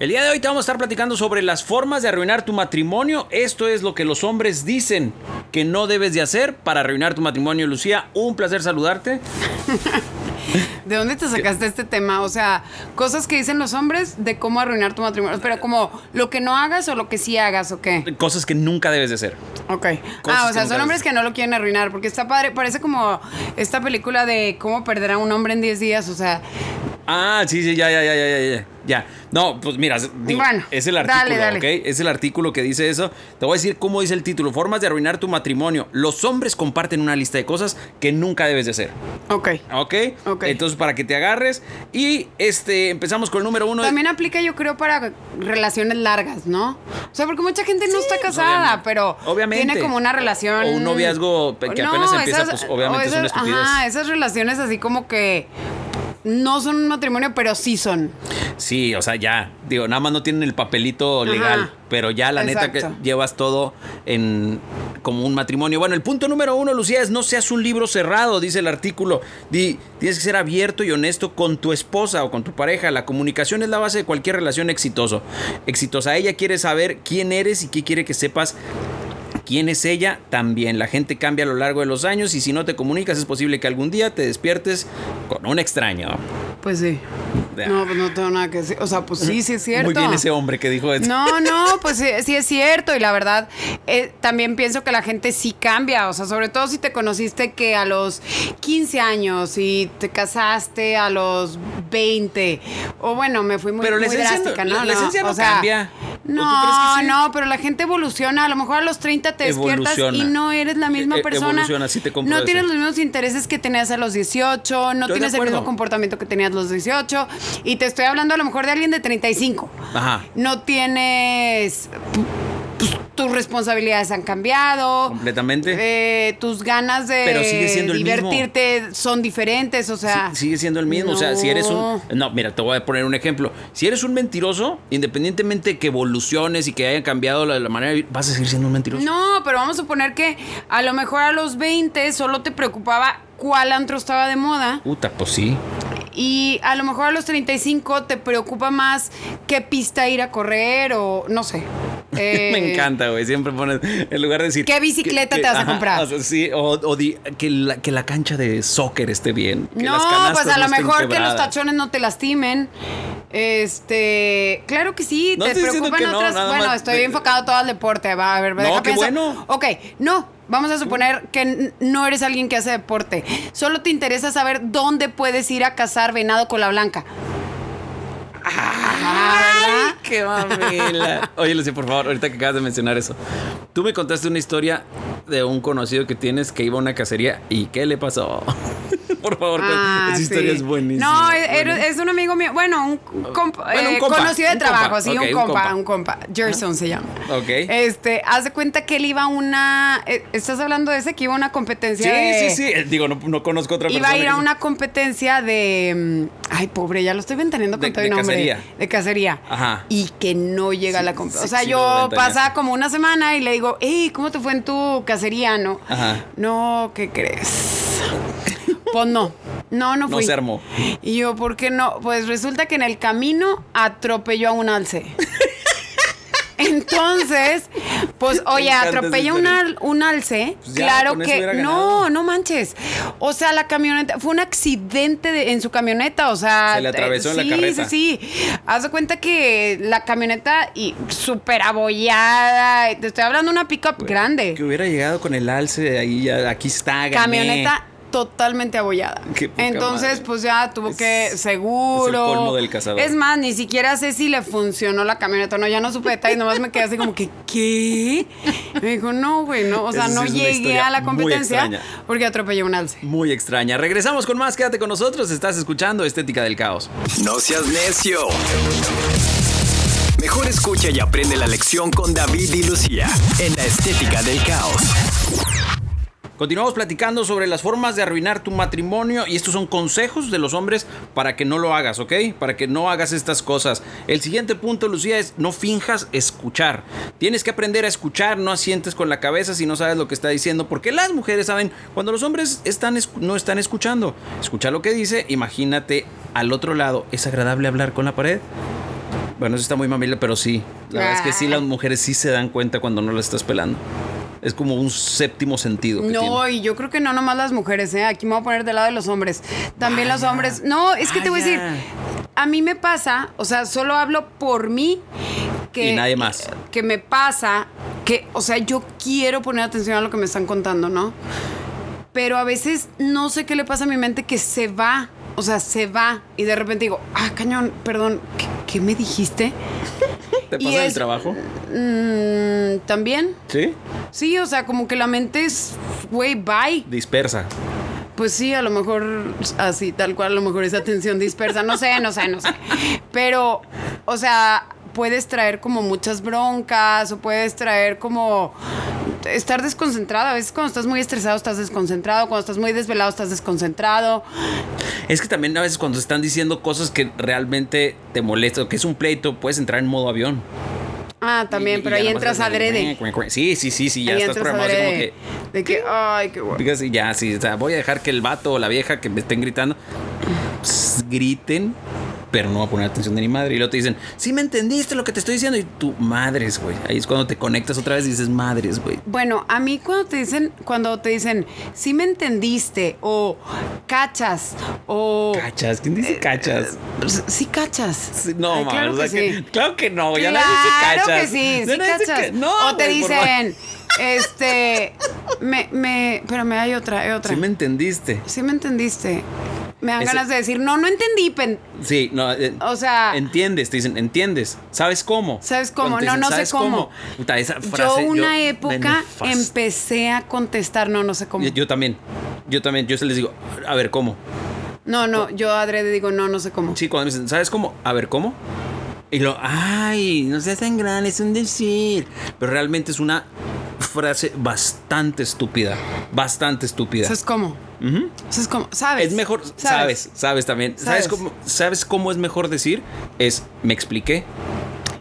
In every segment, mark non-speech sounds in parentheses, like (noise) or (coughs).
El día de hoy te vamos a estar platicando sobre las formas de arruinar tu matrimonio. Esto es lo que los hombres dicen que no debes de hacer para arruinar tu matrimonio. Lucía, un placer saludarte. (laughs) ¿De dónde te sacaste este tema? O sea, cosas que dicen los hombres de cómo arruinar tu matrimonio. Pero como lo que no hagas o lo que sí hagas o qué. Cosas que nunca debes de hacer. Ok. Cosas Ah, o sea, son hombres que no lo quieren arruinar. Porque está padre. Parece como esta película de cómo perder a un hombre en 10 días. O sea, Ah, sí, sí, ya, ya, ya, ya, ya, ya. No, pues mira, digo, Bueno, es el artículo, dale, dale. ¿ok? Es el artículo que dice eso. Te voy a decir cómo dice el título. Formas de arruinar tu matrimonio. Los hombres comparten una lista de cosas que nunca debes de hacer. ok. ¿Ok? Ok. Entonces, para que te agarres. Y este, empezamos con el número uno. También aplica, yo creo, para relaciones largas, ¿no? O sea, porque mucha gente no está casada, obviamente. pero Obviamente. tiene como una relación. O un noviazgo que apenas empieza, pues, obviamente o es una estupidez. Ajá, esas relaciones así como que no son un matrimonio, pero sí son. Sí, o sea, ya. Digo, nada más no tienen el papelito legal. Ajá. Pero ya la neta que llevas todo en como un matrimonio. Bueno, el punto número uno, Lucía, es no seas un libro cerrado, dice el artículo. Di, tienes que ser abierto y honesto con tu esposa o con tu pareja. La comunicación es la base de cualquier relación exitoso. Exitosa. Ella quiere saber quién eres y qué quiere que sepas quién es ella también. La gente cambia a lo largo de los años y si no te comunicas es posible que algún día te despiertes con un extraño. Pues sí. No, pues no tengo nada que decir. O sea, pues sí, sí es cierto. Muy bien ese hombre que dijo esto. No, no, pues sí, sí es cierto. Y la verdad, eh, también pienso que la gente sí cambia. O sea, sobre todo si te conociste que a los 15 años y te casaste a los 20. O bueno, me fui muy, Pero muy esencia no- drástica, la- ¿no? la esencia no o sea, cambia. ¿O tú No, sí? no, pero la gente evoluciona. A lo mejor a los 30 te despiertas y no eres la misma E- e- persona. evoluciona, sí te compro no tienes los mismos intereses que tenías a los 18, no Estoy tienes el mismo comportamiento que tenías a los 18. Y te estoy hablando a lo mejor de alguien de 35. Ajá. No tienes. Pues, tus responsabilidades han cambiado. Completamente. Eh, tus ganas de Pero sigue siendo el mismo. divertirte son diferentes. O sea. Sí, sigue siendo el mismo. O sea, si eres un. no. No, mira, te voy a poner un ejemplo. Si eres un mentiroso, independientemente que evoluciones y que haya cambiado la, la manera de vivir, vas a seguir siendo un mentiroso. No, pero vamos a suponer que a lo mejor a los 20 solo te preocupaba cuál antro estaba de moda. Puta, pues sí. Y a lo mejor a los 35 te preocupa más qué pista ir a correr o no sé. (laughs) Eh, Me encanta, güey. Siempre pones, en lugar de decir. ¿Qué bicicleta te vas a comprar? o sea, sí, o, o di- que, la, que la cancha de soccer esté bien. Que No, las pues a no lo mejor que los tachones no te lastimen. Este, claro que sí, No te preocupan no, otras. bueno, más estoy enfocado todo al deporte. Va, a ver, No, deja qué bueno. Ok, no, vamos a suponer que no eres alguien que hace deporte. Solo te interesa saber dónde puedes ir a cazar venado con la blanca. ¿Verdad? ¡Qué mamela! (laughs) Oye, Lucía, por favor, ahorita que acabas de mencionar eso. Tú me contaste una historia de un conocido que tienes que iba a una cacería y ¿qué le pasó? Por favor, Ah, esa sí. historia es buenísima. No, es, Buenísima. es un amigo mío. Bueno, un, compa, Bueno, un eh, compa, conocido de un trabajo, compa, sí, un compa, un compa. Gerson se llama. Ok. Este, haz de cuenta que él iba a una. eh, ¿Estás hablando de ese que iba a una competencia? Sí, de- sí, sí. Eh, Digo, no, no conozco otra Iba persona. a ir a una competencia de. mm, Ay, pobre, ya lo estoy ventaneando con De- todo el nombre. cacería. De cacería. Ajá. Y que no llega a la competencia. o sea, yo pasaba como una semana y le digo, hey, ¿cómo te fue en tu cacería? No. Ajá. No, ¿qué crees? Pues no. No, no No fui. se armó. Y yo, ¿por qué no? Pues resulta que en el camino atropelló a un alce. (laughs) Entonces, pues, oye, atropella un, al- un alce. Pues ya, claro que. No, no manches. O sea, la camioneta. Fue un accidente de- en su camioneta. O sea. Se le atravesó en la sí, carreta. Sí, sí. Haz de cuenta que la camioneta y súper abollada. Te estoy hablando de una pickup grande. Que hubiera llegado con el alce ahí, aquí está, gané. Camioneta totalmente abollada. Qué poca Entonces, madre. pues ya tuvo que seguro. es el colmo del cazador. Es más, ni siquiera sé si le funcionó la camioneta. No, ya no supe detalles, nomás me quedé así como que, ¿qué? Me dijo, no, güey, no. O sea, no llegué a la competencia porque atropellé un alce. Muy extraña. Regresamos con más. Quédate con nosotros. Estás escuchando Estética del Caos. No seas necio. Mejor escucha y aprende la lección con David y Lucía en la estética del caos. Continuamos platicando sobre las formas de arruinar tu matrimonio y estos son consejos de los hombres para que no lo hagas, ¿ok? Para que no hagas estas cosas. El siguiente punto, Lucía, es no finjas escuchar. Tienes que aprender a escuchar, no asientes con la cabeza si no sabes lo que está diciendo, porque las mujeres saben cuando los hombres están, no están escuchando. Escucha lo que dice, imagínate al otro lado, ¿es agradable hablar con la pared? Bueno, eso está muy mamila, pero sí. La verdad es que sí, las mujeres sí se dan cuenta cuando no las estás pelando. Es como un séptimo sentido. que No, tiene. y yo creo que no nomás las mujeres, ¿eh? Aquí me voy a poner del lado de los hombres. También los hombres. No, es que te voy a decir, a mí me pasa, o sea, solo hablo por mí. Que, Y nadie más. Que me pasa que, o sea, yo quiero poner atención a lo que me están contando, ¿no? Pero a veces no sé qué le pasa a mi mente que se va. O sea, se va. Y de repente digo, ah, cañón, perdón, ¿qué, qué me dijiste? ¿Te pasa en el trabajo? Mm, También. Sí. Sí, o sea, como que la mente es, güey, bye. Dispersa. Pues sí, a lo mejor así, tal cual, a lo mejor es atención dispersa, no sé, no sé, no sé. Pero, o sea, puedes traer como muchas broncas o puedes traer como estar desconcentrado. A veces cuando estás muy estresado estás desconcentrado, cuando estás muy desvelado estás desconcentrado. Es que también a veces cuando están diciendo cosas que realmente te molestan, que es un pleito, puedes entrar en modo avión. Ah, también, Y- pero ahí entras adrede. Sí, sí, sí, sí, ya ahí estás programado así como adrede. que. De que, ay, qué bueno. Ya, sí, o sea, voy a dejar que el vato o la vieja que me estén gritando pss, griten, pero no voy a poner atención de mi madre. Y luego te dicen, sí me entendiste lo que te estoy diciendo. Y tú, madres, güey. Ahí es cuando te conectas otra vez y dices, madres, güey. Bueno, a mí cuando te dicen, cuando te dicen, sí me entendiste, o cachas, o Cachas, ¿quién dice cachas? Pues, Sí cachas. Sí, No, Ay, claro o sea que que- claro que no, ya nadie dice Claro cachas. que sí, sí cachas. que- no, o te dicen, este, me, me, pero me hay otra, hay otra. Sí me entendiste. Sí me entendiste. Me dan Ese- ganas de decir, no, no entendí, pen. Sí, no. eh, O sea, entiendes, te dicen, entiendes. ¿Sabes cómo? ¿Sabes cómo? No, no sé "¿Sabes cómo?" Puta, esa yo una época empecé a contestar, no, no sé cómo. Yo, yo también. Yo también. Yo se les digo, a ver, ¿cómo? No, no, yo adrede digo, no, no sé cómo. Sí, cuando me dicen, ¿sabes cómo? A ver, ¿cómo? Y lo, ay, no seas tan grande, es un decir. Pero realmente es una frase bastante estúpida. Bastante estúpida. ¿Sabes cómo? Ujú. ¿Sabes cómo? ¿Sabes? Es mejor, sabes, sabes, también. ¿Sabes? Sabes. cómo, ¿Sabes cómo es mejor decir? Es, me expliqué.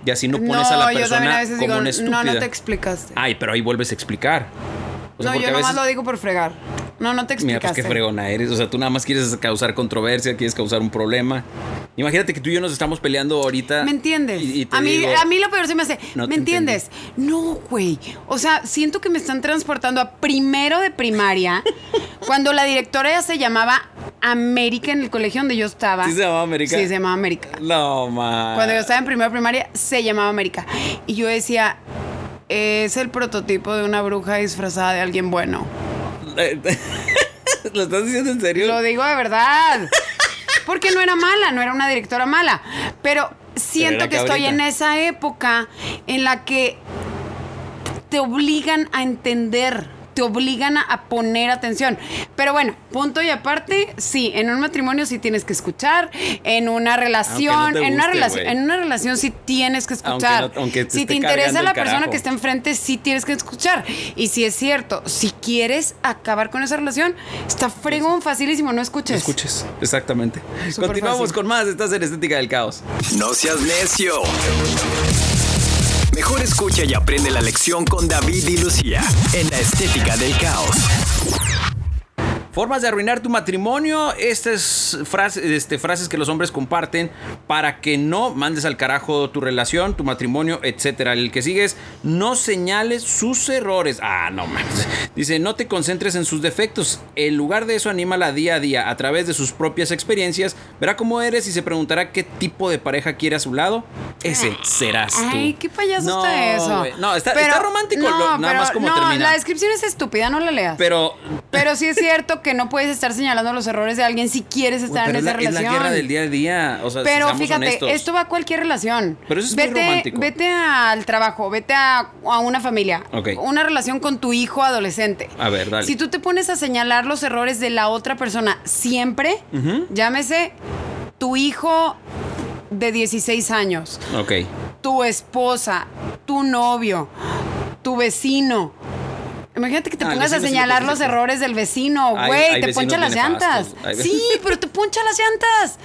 Y así no pones no, a la yo persona a veces como digo, una estúpida. no, no te explicaste. Ay, pero ahí vuelves a explicar. O sea, no, yo nomás veces- lo digo por fregar. No, no te Mira, pues explicaste. qué fregona eres. O sea, tú nada más quieres causar controversia, quieres causar un problema. Imagínate que tú y yo nos estamos peleando ahorita. ¿Me entiendes? y- y te a, mí, digo- a mí lo peor se me hace. No ¿Me entiendes? No, güey. O sea, siento que me están transportando a primero de primaria, (laughs) cuando la directora ya se llamaba América en el colegio donde yo estaba. ¿Sí se llamaba América? Sí, se llamaba América. No, man. Cuando yo estaba en primero de primaria, se llamaba América. Y yo decía, es el prototipo de una bruja disfrazada de alguien bueno. (laughs) ¿Lo estás diciendo en serio? Lo digo de verdad. Porque no era mala, no era una directora mala. Pero siento que estoy en esa época en la que te obligan a entender, te obligan a, a poner atención. Pero bueno, punto y aparte, sí, en un matrimonio sí tienes que escuchar, en una relación, en una relación, en una relación sí tienes que Aunque escuchar. no- aunque te si te interesa la persona que está enfrente, sí tienes que escuchar. Y si es cierto, si quieres acabar con esa relación, está fregón, facilísimo, no escuches. No escuches, exactamente. Continuamos fácil. con más. Estás en Estética del Caos. No seas necio. Mejor escucha y aprende la lección con David y Lucía en la estética del caos. Formas de arruinar tu matrimonio. Estas frases, este, frases que los hombres comparten para que no mandes al carajo tu relación, tu matrimonio, etcétera. El que sigue es no señales sus errores. Ah, no mames. Dice, no te concentres en sus defectos. En lugar de eso, anímala día a día a través de sus propias experiencias. Verá cómo eres y se preguntará qué tipo de pareja quiere a su lado. Ese serás tú. Ay, qué payaso No, está eso. No, está- está romántico, lo- nada pero más como no, termina. la descripción es estúpida, no la leas. Pero Pero sí es cierto que no puedes estar señalando los errores de alguien si quieres estar en es esa la, es la relación. guerra del día a día. O sea, Pero fíjate, honestos. esto va a cualquier relación. Pero eso es muy vete, romántico. Vete al trabajo, vete a, a una familia. Ok. Una relación con tu hijo adolescente. A ver, dale. Si tú te pones a señalar los errores de la otra persona siempre, llámese tu hijo de 16 años, Ok. tu esposa, tu novio, tu vecino. Imagínate que te Ah, pongas a señalar los errores del vecino, güey, te poncha las llantas. Hay Sí, pero te poncha las llantas.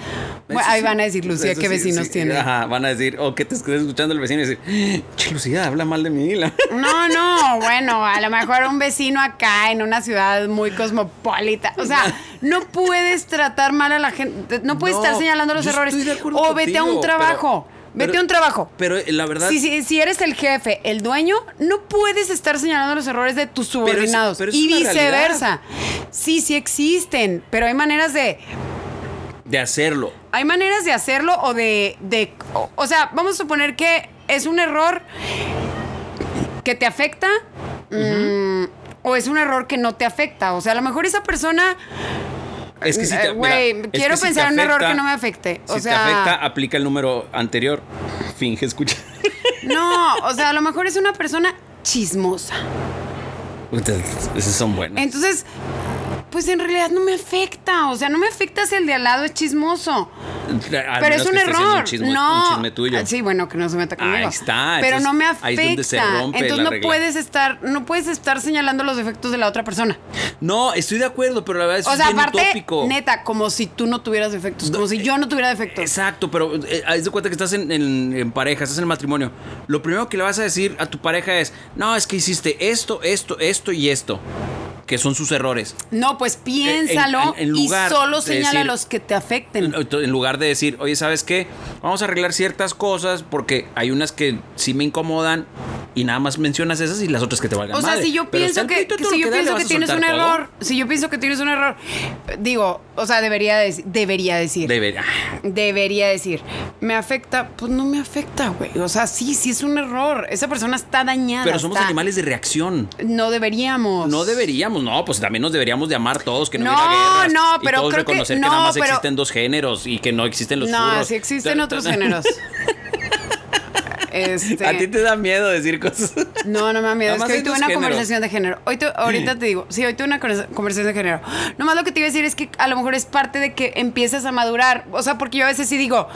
Bueno, ahí sí, van a decir, Lucía, ¿qué vecinos sí. tiene? Ajá, van a decir, o que te estés escuchando el vecino y decir, che, Lucía, habla mal de mí. la-". (laughs) No, no, bueno, a lo mejor un vecino acá en una ciudad muy cosmopolita. O sea, no puedes tratar mal a la gente, no puedes No, estar señalando los errores. estoy de acuerdo O vete a un trabajo. Vete pero- a un trabajo. Pero eh, la verdad. Si, si, si eres el jefe, el dueño, no puedes estar señalando los errores de tus subordinados. pero es y viceversa. Sí, sí existen, pero hay maneras de. De hacerlo. Hay maneras de hacerlo o de. de o, o sea, vamos a suponer que es un error que te afecta. mm, o es un error que no te afecta. O sea, a lo mejor esa persona. Es que si te. Eh, Güey, mira, es quiero que pensar en un error que no me afecte. O si sea. te afecta, aplica el número anterior. Finge escuchar. No, o sea, a lo mejor es una persona chismosa. Esos son buenos. Entonces, pues en realidad no me afecta. O sea, no me afecta si el de al lado es chismoso. Pero es un error. Un chisme, no. un chisme tuyo. Sí, bueno, que no se meta conmigo. Ahí está, Pero entonces, no me afecta. ahí es donde se rompe entonces la no regla. puedes estar, no puedes estar señalando los defectos de la otra persona. No, estoy de acuerdo, pero la verdad es, o sea, bien aparte, utópico. neta, como si tú no tuvieras defectos, como si yo no tuviera defectos. Exacto, pero eh, haz de cuenta que estás en, en- en pareja, estás en el matrimonio. Lo primero que le vas a decir a tu pareja es, no, es que hiciste esto, esto, esto y esto. Que son sus errores. No, pues piénsalo en- en lugar y solo señala decir- los que te afecten. En, en lugar de decir, oye, ¿sabes qué? Vamos a arreglar ciertas cosas porque hay unas que sí me incomodan y nada más mencionas esas y las otras que te valgan O sea, madre. si yo pienso que, si yo pienso que tienes un todo. error, si yo pienso que tienes un error, digo, o sea, debería decir, debería decir. Debería. Debería decir, me afecta, pues no me afecta, güey. O sea, sí, sí es un error. Esa persona está dañada. Pero somos está- animales de reacción. No deberíamos. No deberíamos, no, pues también nos deberíamos de amar todos, que no, No, guerras. no, y pero todos creo que- reconocer que, no, nada más pero- existen dos géneros y que no existen los No, furros. sí existen otros géneros. (laughs) Este, A ti te da miedo decir cosas. No, no me da miedo. Es que hoy tuve una géneros. conversación de género. Hoy tu- ahorita te digo, sí, hoy tuve una conversa- conversación de género. Nomás lo que te iba a decir es que a lo mejor es parte de que empiezas a madurar. O sea, porque yo a veces sí digo,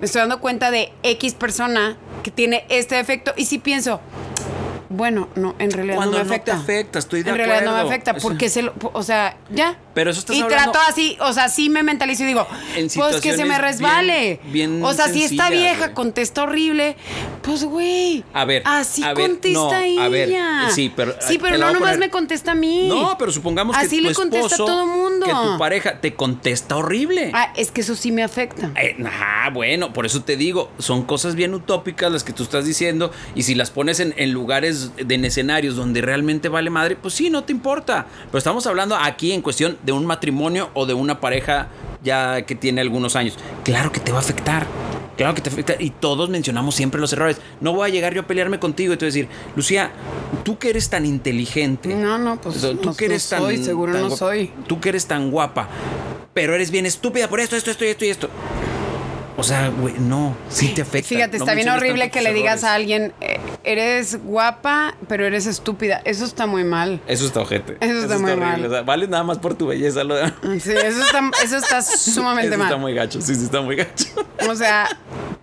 me estoy dando cuenta de X persona que tiene este defecto y sí pienso, bueno, no, en realidad Cuando no me no te afecta. afecta, estoy de En realidad no me acuerdo. afecta porque se lo, o sea, ya. Pero eso estás Y hablando- trato así, o sea, sí me mentalizo y digo, pues que se me resbale. bien- bien o sea, si sencillas, vieja, contesta horrible, pues güey. A ver, Así a ver, contesta no, ella. a ver, sí, pero- Sí, no nomás poner- me contesta a mí. No, pero supongamos que Así tu le contesta a todo mundo. que tu pareja te contesta horrible. Ah, es que eso sí me afecta. Eh, ah, bueno, por eso te digo, son cosas bien utópicas las que tú estás diciendo y si las pones en, en lugares, de, en escenarios donde realmente vale madre, pues sí, no te importa. Pero estamos hablando aquí en cuestión de un matrimonio o de una pareja ya que tiene algunos años. Claro que te va a afectar. Claro que te afecta. Y todos mencionamos siempre los errores. No voy a llegar yo a pelearme contigo y te voy a decir, Lucía, tú que eres tan inteligente. No, no, pues tú no- que eres no tan. soy, seguro tan no guapa- soy. Tú que eres tan guapa, pero eres bien estúpida por esto, esto, esto y esto y esto. O sea, güey, no, sí te afecta. Fíjate, No está bien horrible que le digas a alguien, eh, eres guapa, pero eres estúpida. Eso está muy mal. Eso está ojete. Eso está muy mal. O sea, vale nada más por tu belleza. Lo de... Sí, eso está, eso está sumamente Eso mal. está muy gacho. Sí, sí, está muy gacho. O sea,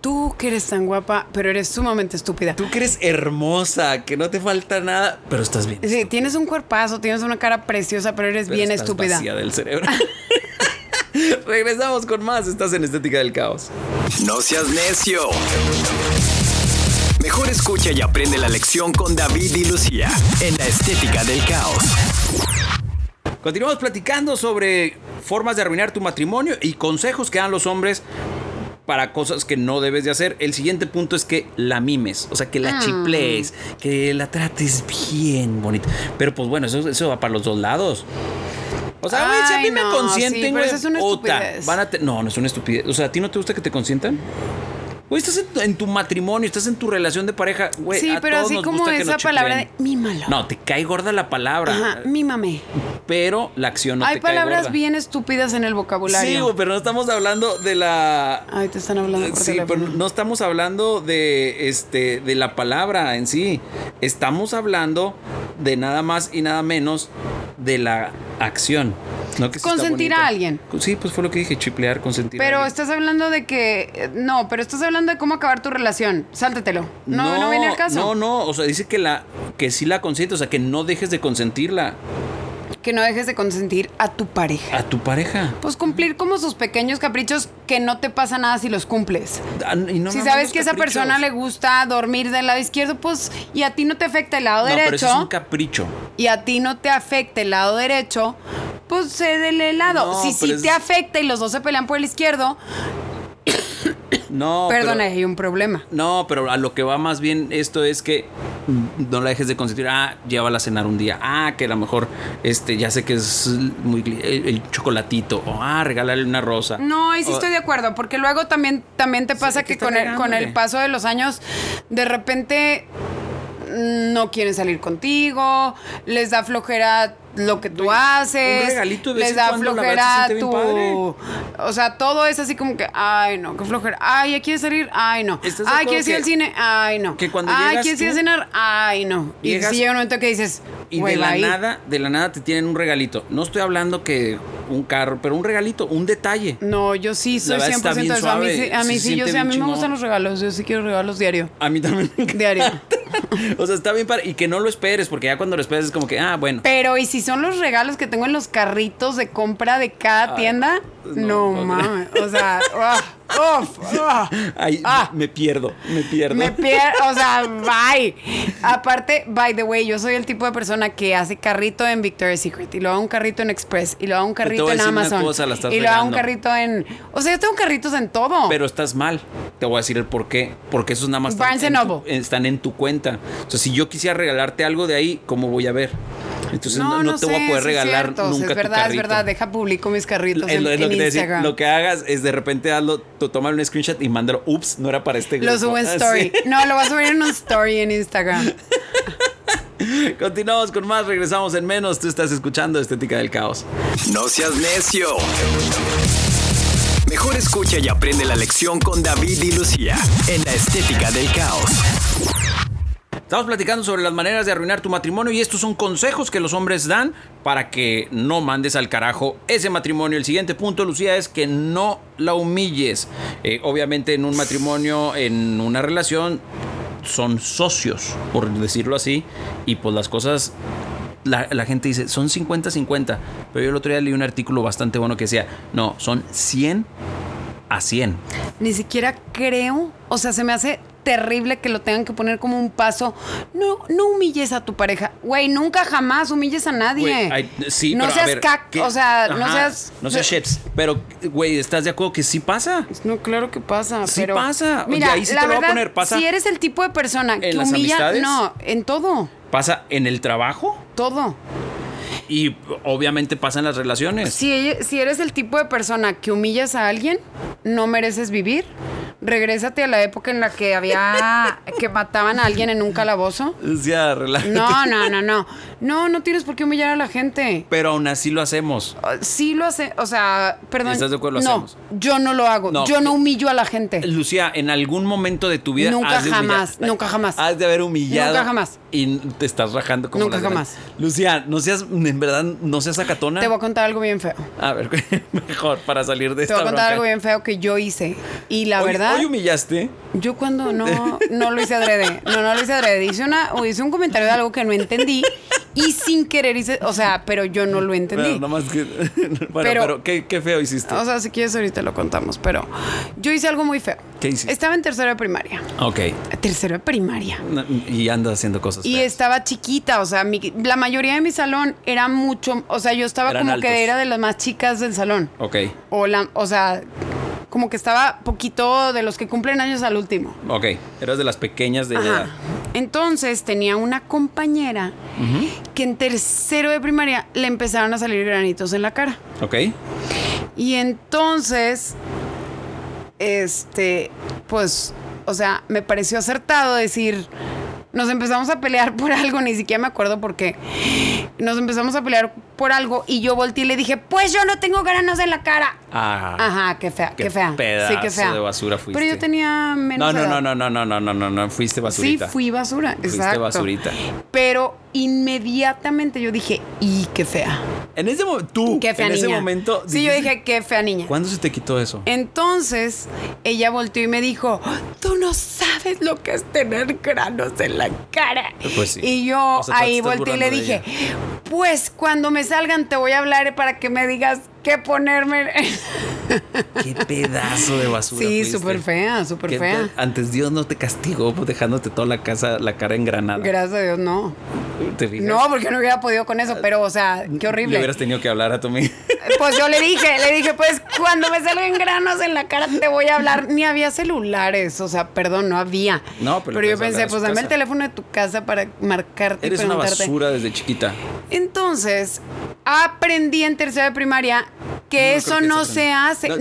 tú que eres tan guapa, pero eres sumamente estúpida. Tú que eres hermosa, que no te falta nada, pero estás bien. Sí, tienes un cuerpazo, tienes una cara preciosa, pero eres Pero bien estás estúpida. vacía del cerebro. (laughs) (laughs) Regresamos con más. Estás en Estética del Caos. No seas necio. Mejor escucha y aprende la lección con David y Lucía en la estética del caos. Continuamos platicando sobre formas de arruinar tu matrimonio y consejos que dan los hombres para cosas que no debes de hacer. El siguiente punto es que la mimes, o sea, que la chiplees, que la trates bien bonita. Pero pues bueno, eso, eso va para los dos lados. O sea, güey, si a mí me no, consienten, sí, güey, eso es una puta, estupidez. van a te- no, no es una estupidez. O sea, ¿a ti no te gusta que te consientan? Güey, estás en tu, en tu matrimonio, estás en tu relación de pareja, güey. sí, a pero todos así nos como esa palabra de mímalo. No, te cae gorda la palabra. Ajá, mímame. Pero la acción no Hay te cae palabras gorda. bien estúpidas en el Sí, vocabulario. güey, pero no estamos hablando de la. Ay, te están hablando por Sí, teléfono. pero no estamos hablando de este de la palabra en sí. Estamos hablando de nada más y nada menos de la acción. No que sí Consentir a alguien. Sí, pues fue lo que dije, chiplear, consentir. a Pero alguien. estás hablando de que. No, pero estás hablando de cómo acabar tu relación. Sáltatelo. No, no, viene al caso. No, no, o sea, dice que la que sí la consiente, o sea, que no dejes de consentirla Que no dejes de consentir a tu pareja. a tu pareja. Pues cumplir como sus pequeños caprichos que no te pasa nada si los cumples. Ah, y no si sabes que a esa persona le gusta dormir del lado izquierdo, pues y a ti no te afecta el lado No, pero derecho eso es un capricho. y a ti no te afecta el lado derecho, pues cédele el lado. No, si pero sí es- te afecta y los dos se pelean por el izquierdo, No, perdona, (coughs) pero- hay un problema. No, pero a lo que va más bien esto es que no la dejes de consentir. Ah, llévala a cenar un día. Ah, que a lo mejor este, ya sé que es muy el, el chocolatito. O ah, regálale una rosa. No, ahí sí O- estoy de acuerdo, porque luego también, también te pasa que que con el, con el paso de los años, de repente no quieren salir contigo, les da flojera lo que tú haces, un regalito de les da flojera se tu... O sea, todo es así como que, ay, no, qué flojera. Ay, ¿ya quieres salir? Ay, no. ¿Estás de Ay, ¿quieres ir al cine? Ay, no. que cuando Ay, llegas ¿quieres ir a cenar? Ay, no. Y si llega un momento que dices, Y de la nada, de la nada te tienen un regalito. No estoy hablando que un carro, pero un regalito, un detalle. No, yo sí soy verdad 100% está bien de eso. A mí a mí sí, yo sí, a mí me gustan los regalos. Yo sí quiero regalos diario. A mí también. Diario. (laughs) (laughs) O sea, está bien para. Y que no lo esperes, porque ya cuando lo esperes es como que, ah, bueno. Pero, ¿y si son los regalos que tengo en los carritos de compra de cada Ay, tienda? no, No, no. mames. O sea, (laughs) ah, uf, ah. Ay, Ah. me pierdo, me pierdo. Me pierdo, o sea, bye. Aparte, by the way, yo soy el tipo de persona que hace carrito en Victoria's Secret y luego hago un carrito en Express y luego hago un carrito en Amazon cosa, y luego hago un carrito en, o sea, yo tengo carritos en todo. Pero estás mal. Te voy a decir el por qué. Porque esos nada más Barnes en tu- están en tu cuenta. O sea, si yo quisiera regalarte algo de ahí, ¿cómo voy a ver? Entonces no, no te voy a poder regalar cierto, nunca es tu verdad, es verdad. Deja publico mis carritos Es en, lo, es lo en que. Instagram. Lo que hagas es de repente hazlo, tómale un screenshot y mándalo. Ups, no era para este grupo. Lo subo en Así. (laughs) story. No, lo voy a subir en un story en Instagram. (laughs) Continuamos con más, regresamos en menos. Tú estás escuchando Estética del Caos. No seas necio. Mejor escucha y aprende la lección con David y Lucía en la estética del caos. Estamos platicando sobre las maneras de arruinar tu matrimonio y estos son consejos que los hombres dan para que no mandes al carajo ese matrimonio. El siguiente punto, Lucía, es que no la humilles. Eh, obviamente en un matrimonio, en una relación, son socios, por decirlo así, y pues las cosas... La, la gente dice, son 50-50, pero yo el otro día leí un artículo bastante bueno que decía, no, son 100 a 100. Ni siquiera creo, o sea, se me hace terrible que lo tengan que poner como un paso. No, no humilles a tu pareja. Güey, nunca jamás humilles a nadie. Güey, ay, sí, no pero a seas ver, cac, o sea, no seas No seas shits. Pero, güey, ¿estás de acuerdo que sí pasa? No, claro que pasa, Sí pero pasa. Mira, ahí sí la te lo voy a poner, pasa si eres el tipo de persona que las humilla, amistades. no, en todo, ¿Pasa en el trabajo? todo. Y obviamente pasa en las relaciones. Si, si eres el tipo de persona que humillas a alguien, no mereces vivir. Regrésate a la época en la que había que mataban a alguien en un calabozo. O sea, relájate. No, no, no, no. No, no tienes por qué humillar a la gente. Pero aún así lo hacemos. Uh, Sí lo hace, o sea, perdón. ¿Estás de acuerdo? Lo no, hacemos. yo no lo hago. No. Yo no humillo a la gente. Lucía, en algún momento de tu vida. Nunca has de jamás, humillar- nunca jamás. Has de haber humillado. Nunca jamás. Y te estás rajando como Nunca grandes. jamás. Lucía, no seas, en verdad, no seas sacatona. Te voy a contar algo bien feo. A ver, (laughs) mejor para salir de Te esta voy a contar bronca. algo bien feo que yo hice. Y la verdad. Hoy humillaste. Yo cuando no, no lo hice adrede, no, no lo hice adrede, hice, una, o hice un comentario de algo que no entendí y sin querer hice, o sea, pero yo no lo entendí. Pero nomás que. (laughs) bueno, Pero- pero, ¿qué, qué feo hiciste. O sea, si quieres ahorita lo contamos, pero yo hice algo muy feo. ¿Qué hiciste? Estaba en tercero de primaria. ok. Tercero de primaria. Y anda haciendo cosas. Y feas. estaba chiquita, o sea, mi- la mayoría de mi salón era mucho, o sea, yo estaba Eran como altos. que era de las más chicas del salón. Ok, O, la, o sea, como que estaba poquito de los que cumplen años al último. ok. Eras de las pequeñas de Ajá. edad. Entonces tenía una compañera que en tercero de primaria le empezaron a salir granitos en la cara. Ok. Y entonces este, pues, o sea, me pareció acertado decir, nos empezamos a pelear por algo, ni siquiera me acuerdo por qué. Nos empezamos a pelear por algo y yo volteé y le dije, pues yo no tengo granos en la cara. Ah, Ajá, qué fea, qué, qué fea. Pedazo sí, qué fea. de basura fuiste. Pero yo tenía menos. No, no, edad. no, no, no, no, no, no, no, fuiste basurita. Sí, fui basura, fuiste exacto. basurita. Pero inmediatamente yo dije, y qué fea. En ese momento, tú, qué fea en niña. ese momento. Sí, dijiste, yo dije, qué fea niña. ¿Cuándo se te quitó eso? Entonces, ella volteó y me dijo, tú no sabes lo que es tener granos en la cara. Pues sí. Y yo o sea, ahí volteé y le dije, pues cuando me salgan te voy a hablar para que me digas qué ponerme. (laughs) Qué pedazo de basura. sí, súper fea, súper ¿Qué fea. Antes Dios no te castigó dejándote toda la casa, la cara engranada. Gracias a Dios, no. ¿Te fijas? No, porque no hubiera podido con eso, pero, o sea, qué Le horrible. hubieras tenido que hablar a tu amiga. Pues yo le dije, le dije, pues cuando me salgan granos en la cara te voy a hablar. Ni había celulares, o sea, perdón, no había. No, pero pero le yo pensé, pues dame el teléfono de tu casa para marcarte Eres y una preguntarte. basura desde chiquita. Entonces, aprendí en tercera de primaria que No eso que no se hace. No,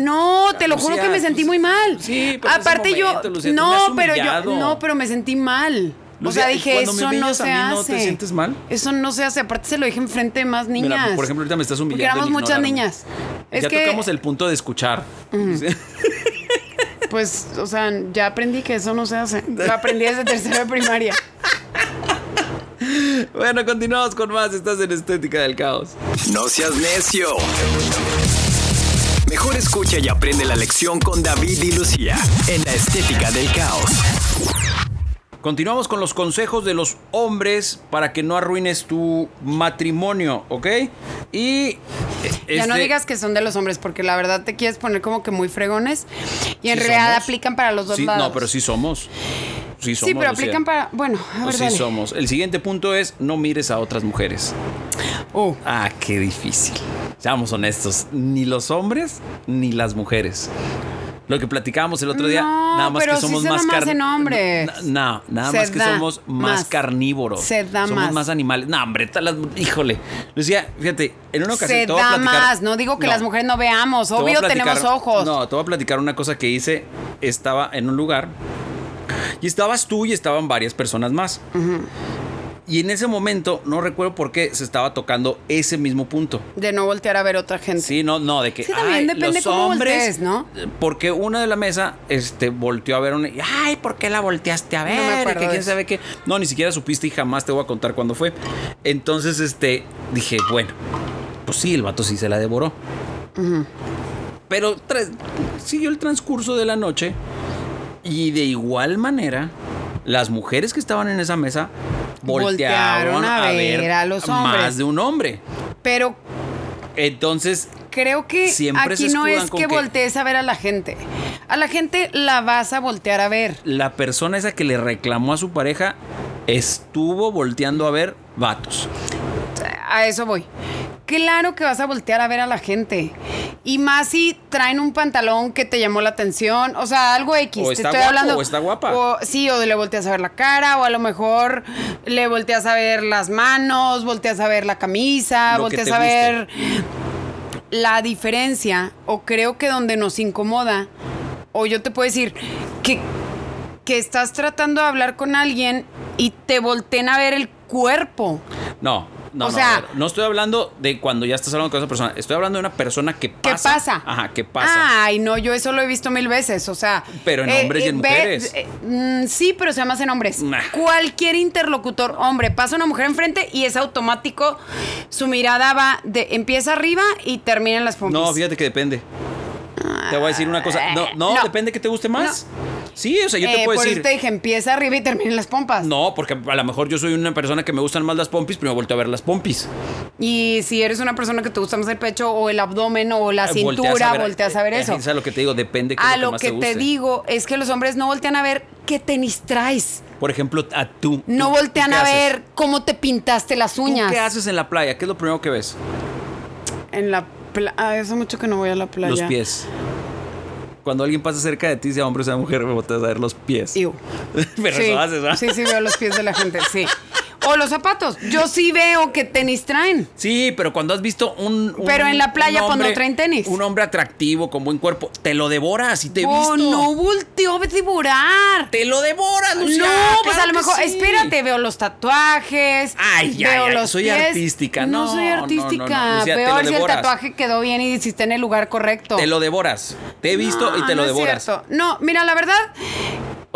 No, te lo juro que me sentí pues, muy mal. sí, pero ese Aparte yo, Lucía, no, pero yo, no, pero me sentí mal. Lucía, o sea, ¿y dije, me eso no se a mí, hace. no te sientes mal? Eso no se hace. Aparte se lo dije enfrente de más niñas. Mira, por ejemplo, ahorita me estás Porque humillando. éramos en muchas niñas. Es ya que, tocamos el punto de escuchar. pues, o sea, ya aprendí que eso no se hace. Lo aprendí desde tercera de primaria. (laughs) bueno, continuamos con más. Estás en Estética del Caos. No seas necio. Mejor escucha y aprende la lección con David y Lucía en la estética del caos. Continuamos con los consejos de los hombres para que no arruines tu matrimonio, ¿ok? Y. eh, Ya no este, digas que son de los hombres, porque la verdad te quieres poner como que muy fregones. Y en ¿sí realidad somos? aplican para los dos Sí, lados. No, pero sí somos. Sí somos. Sí, pero aplican para. Bueno, a ver, Sí dale. somos. El siguiente punto es no mires a otras mujeres. Uh, Ah, qué difícil. Seamos honestos, ni los hombres ni las mujeres. Lo que platicábamos el otro día, No, nada más pero que sí somos se da más más carn- en hombres. No, nada Se más que somos más, más. carnívoros. Se da somos más. más animales. No, hombre, las- híjole. Lucía, fíjate, en una ocasión se te voy a da platicar- más. No digo que No, las mujeres no veamos. te a Obvio platicar- tenemos ojos. No, te voy a platicar una cosa que hice. Estaba en un lugar y estabas tú y estaban varias personas más. Y en ese momento, no recuerdo por qué, se estaba tocando ese mismo punto. De no voltear a ver otra gente. Sí, no, no, de que Sí, también ay, depende los cómo hombres, voltees, ¿no? Porque una de la mesa este volteó a ver a una y, ay, ¿por qué la volteaste a No me ver? Acuerdo que quién sabe qué. No, ni siquiera supiste y jamás te voy a contar cuándo fue. Entonces, este, dije, bueno, pues sí, el vato sí se la devoró. Pero siguió el transcurso de la noche y de igual manera las mujeres que estaban en esa mesa voltearon, Voltearon a, a ver, a los más hombres. de un hombre. Pero Entonces, creo que Siempre aquí no es que que- voltees a ver a la gente. A la gente la vas a voltear a ver. la persona esa que le reclamó a su pareja estuvo volteando a ver vatos. A eso voy. Claro que vas a voltear a ver a la gente. Y más si traen un pantalón que te llamó la atención. O sea, algo X. O te está estoy guapo, hablando. o está guapa. O, sí, o le volteas a ver la cara. O a lo mejor le volteas a ver las manos. Volteas a ver la camisa. Lo volteas te a guste. ver la diferencia. O creo que donde nos incomoda. O yo te puedo decir que, que estás tratando de hablar con alguien y te volteen a ver el cuerpo. No, no, O no, sea- no estoy hablando de cuando ya estás hablando con esa persona. Estoy hablando de una persona que ¿Qué pasa. pasa? Ajá, que pasa. Ay, no, yo eso lo he visto mil veces, o sea. Pero en hombres y en ve- mujeres. eh, mm, sí, pero se llama en hombres. Nah. Cualquier interlocutor, hombre, pasa una mujer enfrente y es automático. Su mirada va de empieza arriba y termina en las pompis. no, fíjate que depende. Te voy a decir una cosa. No, no, No. depende que te guste más. Sí, o sea, yo te Eh, puedo por decir. eso te dije, empieza arriba y termina en las pompas. No, porque a lo mejor yo soy una persona que me gustan más las pompis, pero me vuelto a ver las pompis. Y si eres una persona que te gusta más el pecho o el abdomen o la Eh, volteas cintura, a ver- volteas a ver eh, eso. Es lo que te digo, depende qué es A lo que más que te digo es que los hombres no voltean a ver qué tenis traes. Por ejemplo, a tú. No ¿tú- voltean tú a haces? ver cómo te pintaste las ¿Tú uñas. qué haces en la playa? ¿Qué es lo primero que ves? En la playa. Hace mucho que no voy a la playa. Los pies. Cuando alguien pasa cerca de ti, sea hombre o sea mujer, me volteas a ver los pies. Iu. (laughs) Pero sí. eso haces, ¿verdad? Sí, sí, veo los pies de la gente, sí. (laughs) O los zapatos. Yo sí veo que tenis traen. Sí, pero cuando has visto un. un- Pero en la playa, hombre- traen tenis. Un hombre atractivo, con buen cuerpo, te lo devoras y te he Oh, visto. no volteó a devorar. Te lo devoras, Lucía. no, pues a lo mejor, sí. espérate, veo los tatuajes. Ay, ya, veo ya, los soy pies. artística. No, No, soy no, no, no. artística. Lucía, te veo lo a ver si el tatuaje quedó bien y si está en el lugar correcto. Te lo devoras. Te he visto y te lo es devoras. cierto. No, mira, la verdad.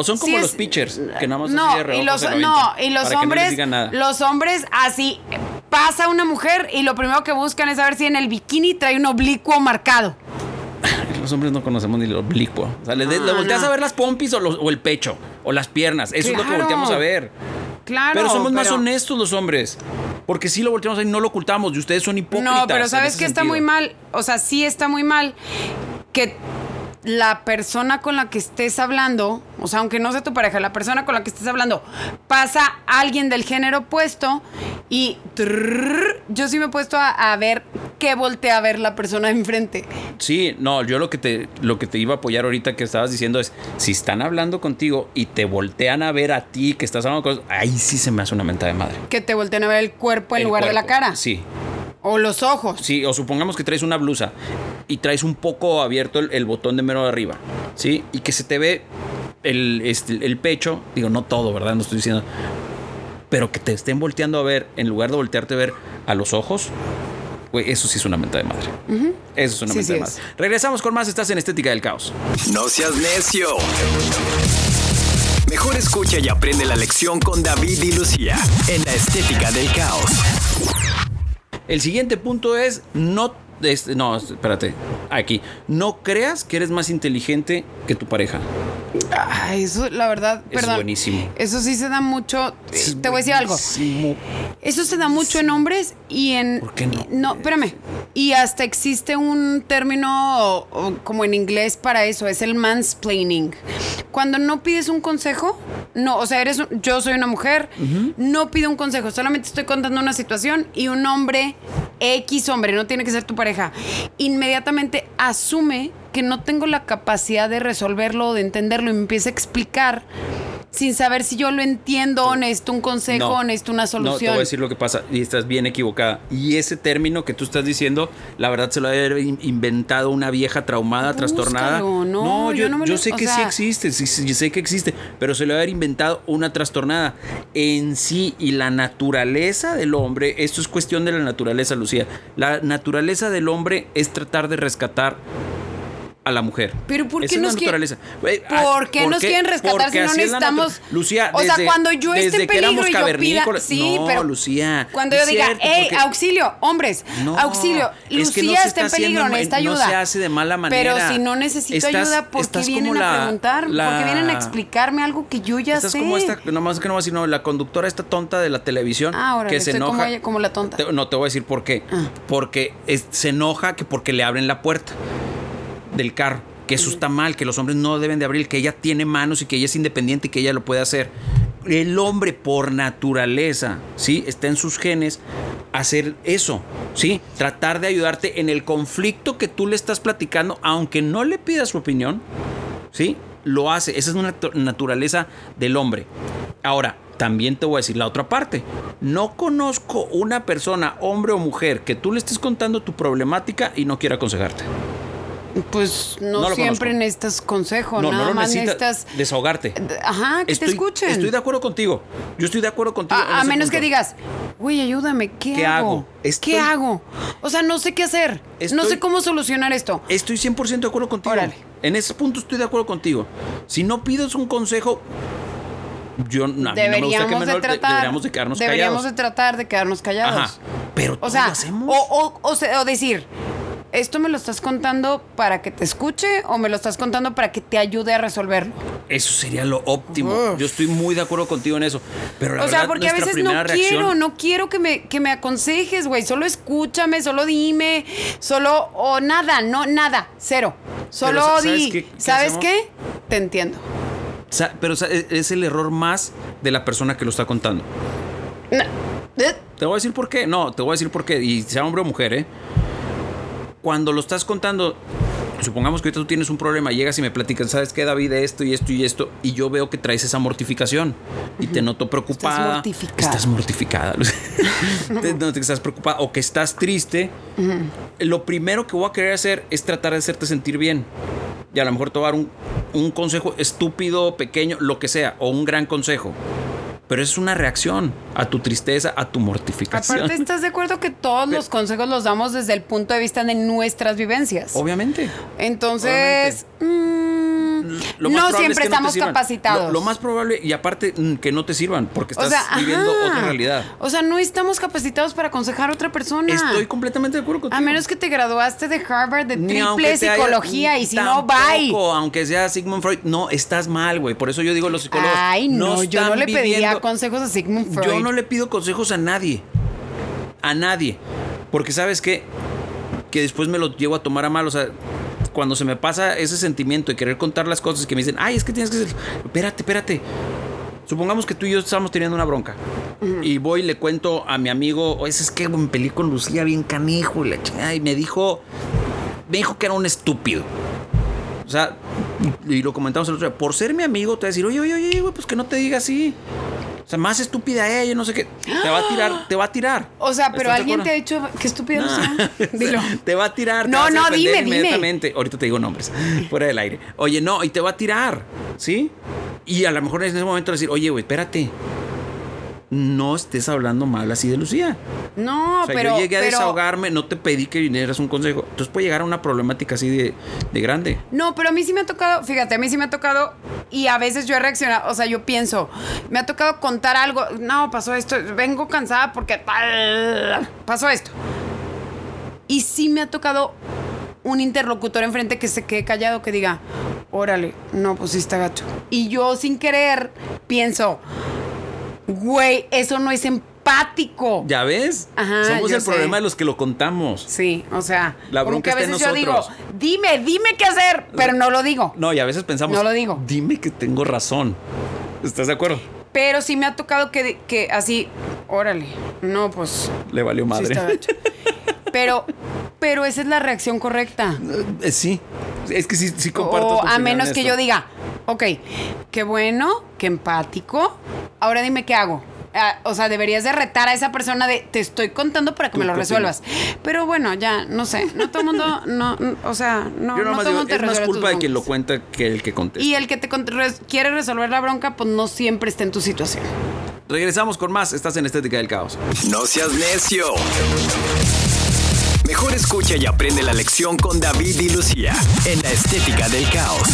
O son como sí los es- pitchers, que nada más no, reojo y los, se lo no, y los no hombres, digan nada. los hombres así pasa una mujer y lo primero que buscan es saber si en el bikini trae un oblicuo marcado. (laughs) Los hombres no conocemos ni el oblicuo. O sea, le, Ah, volteas no. a ver las pompis o, los- o el pecho o las piernas. Eso es lo que volteamos a ver. Claro. pero somos más honestos los hombres. Porque si lo volteamos a ver y no lo ocultamos. Y ustedes son hipócritas. No, pero sabes que está muy mal. O sea, sí está muy mal que la persona con la que estés hablando, o sea, aunque no sea tu pareja, la persona con la que estés hablando, pasa alguien del género opuesto y trrr, yo sí me he puesto a, a ver qué voltea a ver la persona de enfrente. Sí, no, yo lo que te lo que te iba a apoyar ahorita que estabas diciendo es si están hablando contigo y te voltean a ver a ti que estás hablando con ahí sí se me hace una mentada de madre. Que te volteen a ver el cuerpo en El lugar de la cara. Sí. O los ojos. Sí, o supongamos que traes una blusa y traes un poco abierto el, el botón de mero de arriba, ¿sí? Y que se te ve el, este, el pecho, digo, no todo, ¿verdad? No estoy diciendo. Pero que te estén volteando a ver, en lugar de voltearte a ver a los ojos, güey, eso sí es una mentada de madre. Eso es una Sí, sí de es. madre. Regresamos con más, estás en Estética del Caos. No seas necio. Mejor escucha y aprende la lección con David y Lucía en la estética del caos. El siguiente punto es no. Este, no, espérate. Aquí. No creas que eres más inteligente que tu pareja. Eso, la verdad, Es perdón. buenísimo. Eso sí se da mucho. Es te voy a decir algo. Eso se da mucho en hombres y en. ¿Por qué no? No, espérame. Y hasta existe un término o- o como en inglés para eso, es el mansplaining. Cuando no pides un consejo, no, o sea, eres un- yo soy una mujer, no pido un consejo, solamente estoy contando una situación y un hombre, X hombre, no tiene que ser tu pareja, inmediatamente asume que no tengo la capacidad de resolverlo o de entenderlo y me empieza a explicar sin saber si yo lo entiendo o necesito un consejo o necesito una No, te solución. voy a decir lo que pasa y estás bien equivocada. Y ese término que tú estás diciendo, la verdad se lo ha inventado una vieja traumada, Búscalo, trastornada. no, yo, yo no me yo lo- sé o que sí sea- existe, sí, sí, yo sé que existe, pero se lo ha haber inventado una trastornada. En sí y la naturaleza del hombre, esto es cuestión de la naturaleza, Lucía. La naturaleza del hombre es tratar de rescatar a la mujer. Pero ¿por qué nos quieren- ¿Por qué nos quieren rescatar si no necesitamos- Lucía, O sea, cuando yo esté en peligro y yo pida- Sí, no, pero Lucía. Cuando yo diga, cierto, porque- auxilio, hombres, No, auxilio, es que no Lucía está en peligro, necesita no ayuda. se hace de mala manera. Pero si no necesito Estás- ayuda, ¿por qué vienen a la- preguntar? ¿Por la- qué vienen a explicarme algo que yo ya Estás sé? como esta, nomás que no voy a decir, no, la conductora esta tonta de la televisión Ah, órale, que se enoja. como ella, como la tonta. Te- no, te voy a decir por qué. Ah. Porque es- se enoja que porque le abren la puerta del carro. Que eso está mal, que los hombres no deben de abrir, que ella tiene manos y que ella es independiente y que ella lo puede hacer. El hombre por naturaleza, ¿sí? Está en sus genes hacer eso, ¿sí? Tratar de ayudarte en el conflicto que tú le estás platicando, aunque no le pidas su opinión, ¿sí? Lo hace. Esa es una natu- naturaleza del hombre. Ahora, también te voy a decir la otra parte. No conozco una persona, hombre o mujer, que tú le estés contando tu problemática y no quiera aconsejarte. Pues no, No siempre necesitas consejo, No, nada no más necesitas. Desahogarte. Ajá, que Estoy, te escuchen. estoy de acuerdo contigo. Yo estoy de acuerdo contigo. A, menos punto. que digas, güey, ayúdame, ¿qué, ¿Qué hago? hago? Estoy- ¿Qué hago? O sea, no sé qué hacer. No sé cómo solucionar esto. Estoy 100% de acuerdo contigo. Órale. En ese punto estoy de acuerdo contigo. Si no pides un consejo, yo a mí no me gusta que deberíamos me de no- tratar. deberíamos de quedarnos deberíamos callados. de tratar de quedarnos callados. Ajá. Pero O sea, lo hacemos. o, o, o decir, ¿esto me lo estás contando para que te escuche o me lo estás contando para que te ayude a resolverlo? Eso sería lo óptimo. Uf. Yo estoy muy de acuerdo contigo en eso. Pero la o sea, verdad, porque a veces no quiero, no quiero que me, que me aconsejes, güey. Solo escúchame, solo dime, solo, o nada, no, nada, cero. Solo sa- ¿sabes di, qué- qué ¿sabes hacemos? qué? Te entiendo. Pero sa- es es el error más de la persona que lo está contando. No. Te voy a decir por qué. No, te voy a decir por qué. Y sea hombre o mujer, ¿eh? Cuando lo estás contando, supongamos que ahorita tú tienes un problema, llegas y me platicas, ¿sabes qué, David? Esto y esto y esto, y yo veo que traes esa mortificación y te noto preocupada. Estás mortificada. Estás mortificada. (laughs) Que estás preocupada o que estás triste. Lo primero que voy a querer hacer es tratar de hacerte sentir bien. Y a lo mejor te voy a dar un, un consejo estúpido, pequeño, lo que sea, o un gran consejo. Pero es una reacción a tu tristeza, a tu mortificación. Aparte, ¿estás de acuerdo que todos los consejos los damos desde el punto de vista de nuestras vivencias? Obviamente. Entonces, mm, no siempre es que te estamos capacitados. Lo, lo más probable, y aparte, mm, que no te sirvan, porque O estás sea, viviendo ajá. otra realidad. O sea, no estamos capacitados para aconsejar a otra persona. Estoy completamente de acuerdo contigo. A menos que te graduaste de Harvard de Ni triple haya- psicología y si no, bye. aunque sea Sigmund Freud, no, estás mal, güey. Por eso yo digo los psicólogos. Ay, no, yo no le pediría consejos a Sigmund Freud. Yo no le pido consejos a nadie. A nadie. Porque sabes qué? Que después me lo llevo a tomar a mal. O sea, cuando se me pasa ese sentimiento de querer contar las cosas que me dicen, ay, es que tienes que ser. Espérate, espérate. Supongamos que tú y yo estamos teniendo una bronca. Y voy y le cuento a mi amigo, oye, es que me peleé con Lucía bien canijo y la chingada", Y me dijo, me dijo que era un estúpido. O sea, y lo comentamos el otro día, por ser mi amigo, te va a decir, oye, oye, oye, pues que no te diga así. O sea, más estúpida ella, no sé qué. Te va a tirar, te va a tirar. (gasps) O sea, pero ¿Estás de alguien te ha dicho, qué estúpido No. sea. (laughs) Dilo. (laughs) Te va a tirar. te No, a no, dime, dime. Inmediatamente. Ahorita te digo nombres. (laughs) Fuera del aire. Oye, no, y te va a tirar. ¿Sí? Y a lo mejor en ese momento decir, oye, güey, espérate. No estés hablando mal así de Lucía. No, O sea, pero. yo llegué a pero- desahogarme, no te pedí que vinieras un consejo. Entonces puede llegar a una problemática así de, de grande. No, pero a mí sí me ha tocado, fíjate, a mí sí me ha tocado y a veces yo he reaccionado, o sea, yo pienso, me ha tocado contar algo, no, pasó esto, vengo cansada porque tal, pasó esto. Y sí me ha tocado un interlocutor enfrente que se quede callado, que diga, órale, no, pues sí está gacho. Y yo sin querer pienso, güey, eso no es empático. ¿Ya ves? Ajá, Somos el sé. problema de los que lo contamos. Sí, o sea, La como bronca que a está en veces yo digo, dime, dime qué hacer, pero no lo digo. No, y a veces pensamos. No lo digo. Dime que tengo razón. ¿Estás de acuerdo? Pero sí me ha tocado que, que así, órale, no, pues Le valió madre. Pero, pero esa es la reacción correcta. (laughs) Eh, sí. Es que sí, sí comparto. tu a menos en que yo diga, ok, qué bueno, qué empático. Ahora dime qué hago. Ah, o sea, deberías de retar a esa persona de te estoy contando para que ¿Tú me lo resuelvas. Pero bueno, ya, no sé. No todo el mundo, no, no, o sea, no, Yo no digo, mundo te es más resuelve culpa de quien lo cuenta que el que contesta. Y el que te quiere resolver la bronca, pues no siempre está en tu situación. Regresamos con más. Estás en Estética del Caos. No seas necio. Mejor escucha y aprende la lección con David y Lucía en la estética del caos.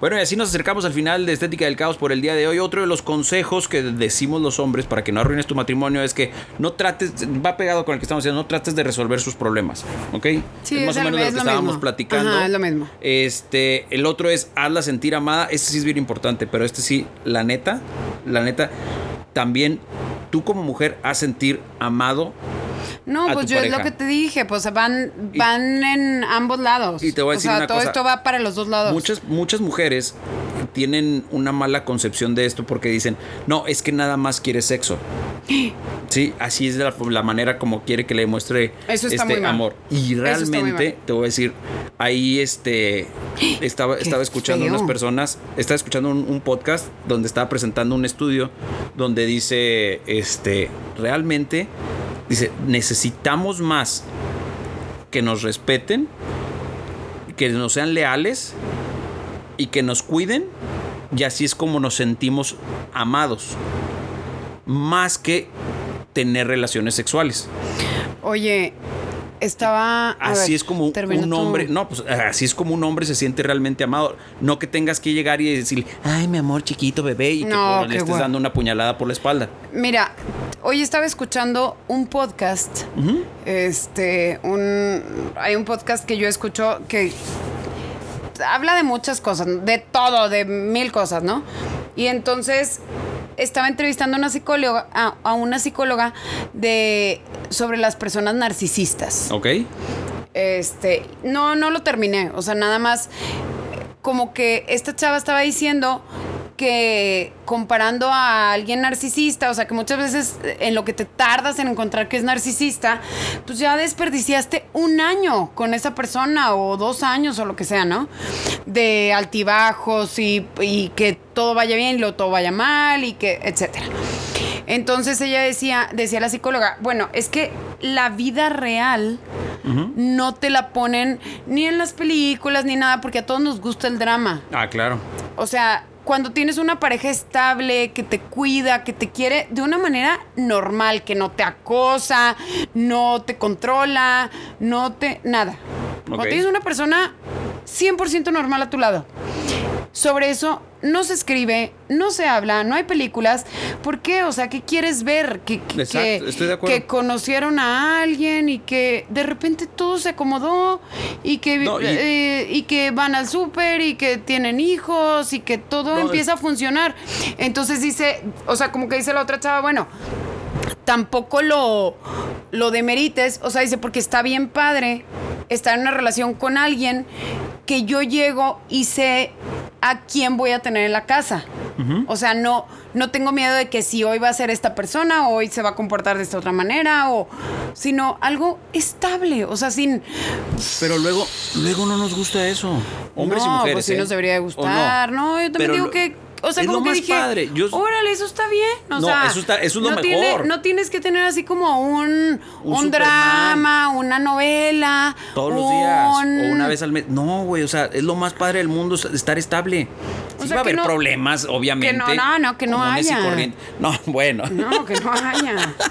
Bueno, y así nos acercamos al final de Estética del Caos por el día de hoy. Otro de los consejos que decimos los hombres para que no arruines tu matrimonio es que no trates, va pegado con el que estamos diciendo, no trates de resolver sus problemas, ¿ok? Sí, es más es o menos de lo que lo estábamos mismo. platicando. Ajá, es lo mismo. Este, el otro es hazla sentir amada. Este sí es bien importante, pero este sí, la neta, la neta, también tú como mujer haz sentir amado No, a pues tu yo es lo que te dije, pues van, Y- van en ambos lados. Y te voy a decir o sea, una todo cosa. esto va para los dos lados. Muchas, muchas mujeres tienen una mala concepción de esto porque dicen, no, es que nada más quiere sexo. (gasps) Sí, así es la, la manera como quiere que le está este amor. Y realmente, te voy a decir, ahí este (gasps) estaba, estaba escuchando feo. unas personas, estaba escuchando un, un podcast donde estaba presentando un estudio donde dice, este, realmente, dice, necesitamos más que nos respeten, que nos sean leales y que nos cuiden y así es como nos sentimos amados más que tener relaciones sexuales Oye, estaba. así ver, es como un hombre no pues así es como un hombre se siente realmente amado no que tengas que llegar y decirle ay mi amor chiquito bebé y que por- le estés dando una puñalada por la espalda Mira, hoy estaba escuchando un podcast. Este, un. Hay un podcast que yo escucho que habla de muchas cosas, de todo, de mil cosas, ¿no? Y entonces estaba entrevistando a una psicóloga, a, a una psicóloga de sobre las personas narcisistas. ¿ok? Este, no, no lo terminé. O sea, nada más como que esta chava estaba diciendo que comparando a alguien narcisista, o sea que muchas veces en lo que te tardas en encontrar que es narcisista, pues ya desperdiciaste un año con esa persona o dos años o lo que sea, ¿no? De altibajos y, y que todo vaya bien y luego todo vaya mal y que, etcétera. Entonces ella decía, decía la psicóloga, bueno, es que la vida real no te la ponen ni en las películas ni nada, porque a todos nos gusta el drama. Ah, claro. O sea, cuando tienes una pareja estable, que te cuida, que te quiere de una manera normal, que no te acosa, no te controla, no te... nada. Cuando tienes una persona 100% normal a tu lado. Sobre eso no se escribe, no se habla, no hay películas. ¿Por qué? O sea, ¿qué quieres ver? Que, que, Exacto, que- estoy de acuerdo. que conocieron a alguien y que de repente todo se acomodó y que, No, y- eh, y que van al súper y que tienen hijos y que todo No, empieza a funcionar. Entonces dice, o sea, como que dice la otra chava, bueno, tampoco lo, lo demerites, o sea, dice, porque está bien padre estar en una relación con alguien que yo llego y sé a quién voy a tener en la casa. O sea, no, no tengo miedo de que si hoy va a ser esta persona o hoy se va a comportar de esta otra manera, o sino algo estable, o sea, sin... Pero luego, luego no nos gusta eso. Hombres y no, mujeres. pues sí ¿eh? nos debería de ¿O gustar. No, yo también Pero digo que... O sea, es como lo que más dije, padre. Yo- órale, eso está bien. O No, sea, eso está- eso es lo no tiene- mejor. no tienes que tener así como un, un, drama, una novela. Todos los días o una vez al mes. No, güey, o sea, es lo más padre del mundo es estar estable. O Sí sea, va a haber no- problemas, obviamente. que no, no, no, que no haya. No, (laughs) bueno. No, que no haya. (laughs)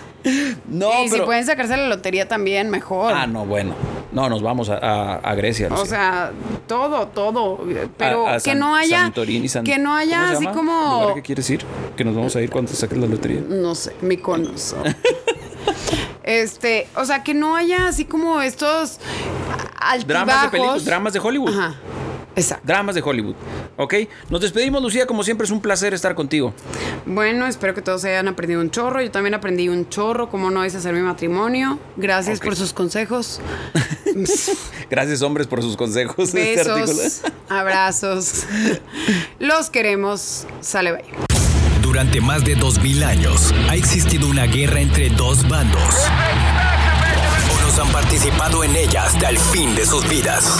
No, y si pero- pueden sacarse la lotería también, mejor. Ah, no, bueno. No, nos vamos a, a- a Grecia. O sea, todo, todo. Pero A- que San- no haya. Santorini, San- que no haya ¿cómo se así como. ¿Lugar que quieres ir? Que nos vamos a ir cuando saques la lotería. No sé, Mykonos. (laughs) este, o sea, que no haya así como estos altibajos. Dramas de dramas de Hollywood. Ajá. Exacto. Dramas de Hollywood. ¿Ok? Nos despedimos, Lucía. Como siempre, es un placer estar contigo. Bueno, espero que todos hayan aprendido un chorro. Yo también aprendí un chorro, cómo no es hacer mi matrimonio. Gracias por sus consejos. (laughs) Gracias, hombres, por sus consejos. este. Besos, abrazos. Los queremos. Sale, bye. Durante más de 2000 años ha existido una guerra entre dos bandos. Unos han participado en ella hasta el fin de sus vidas.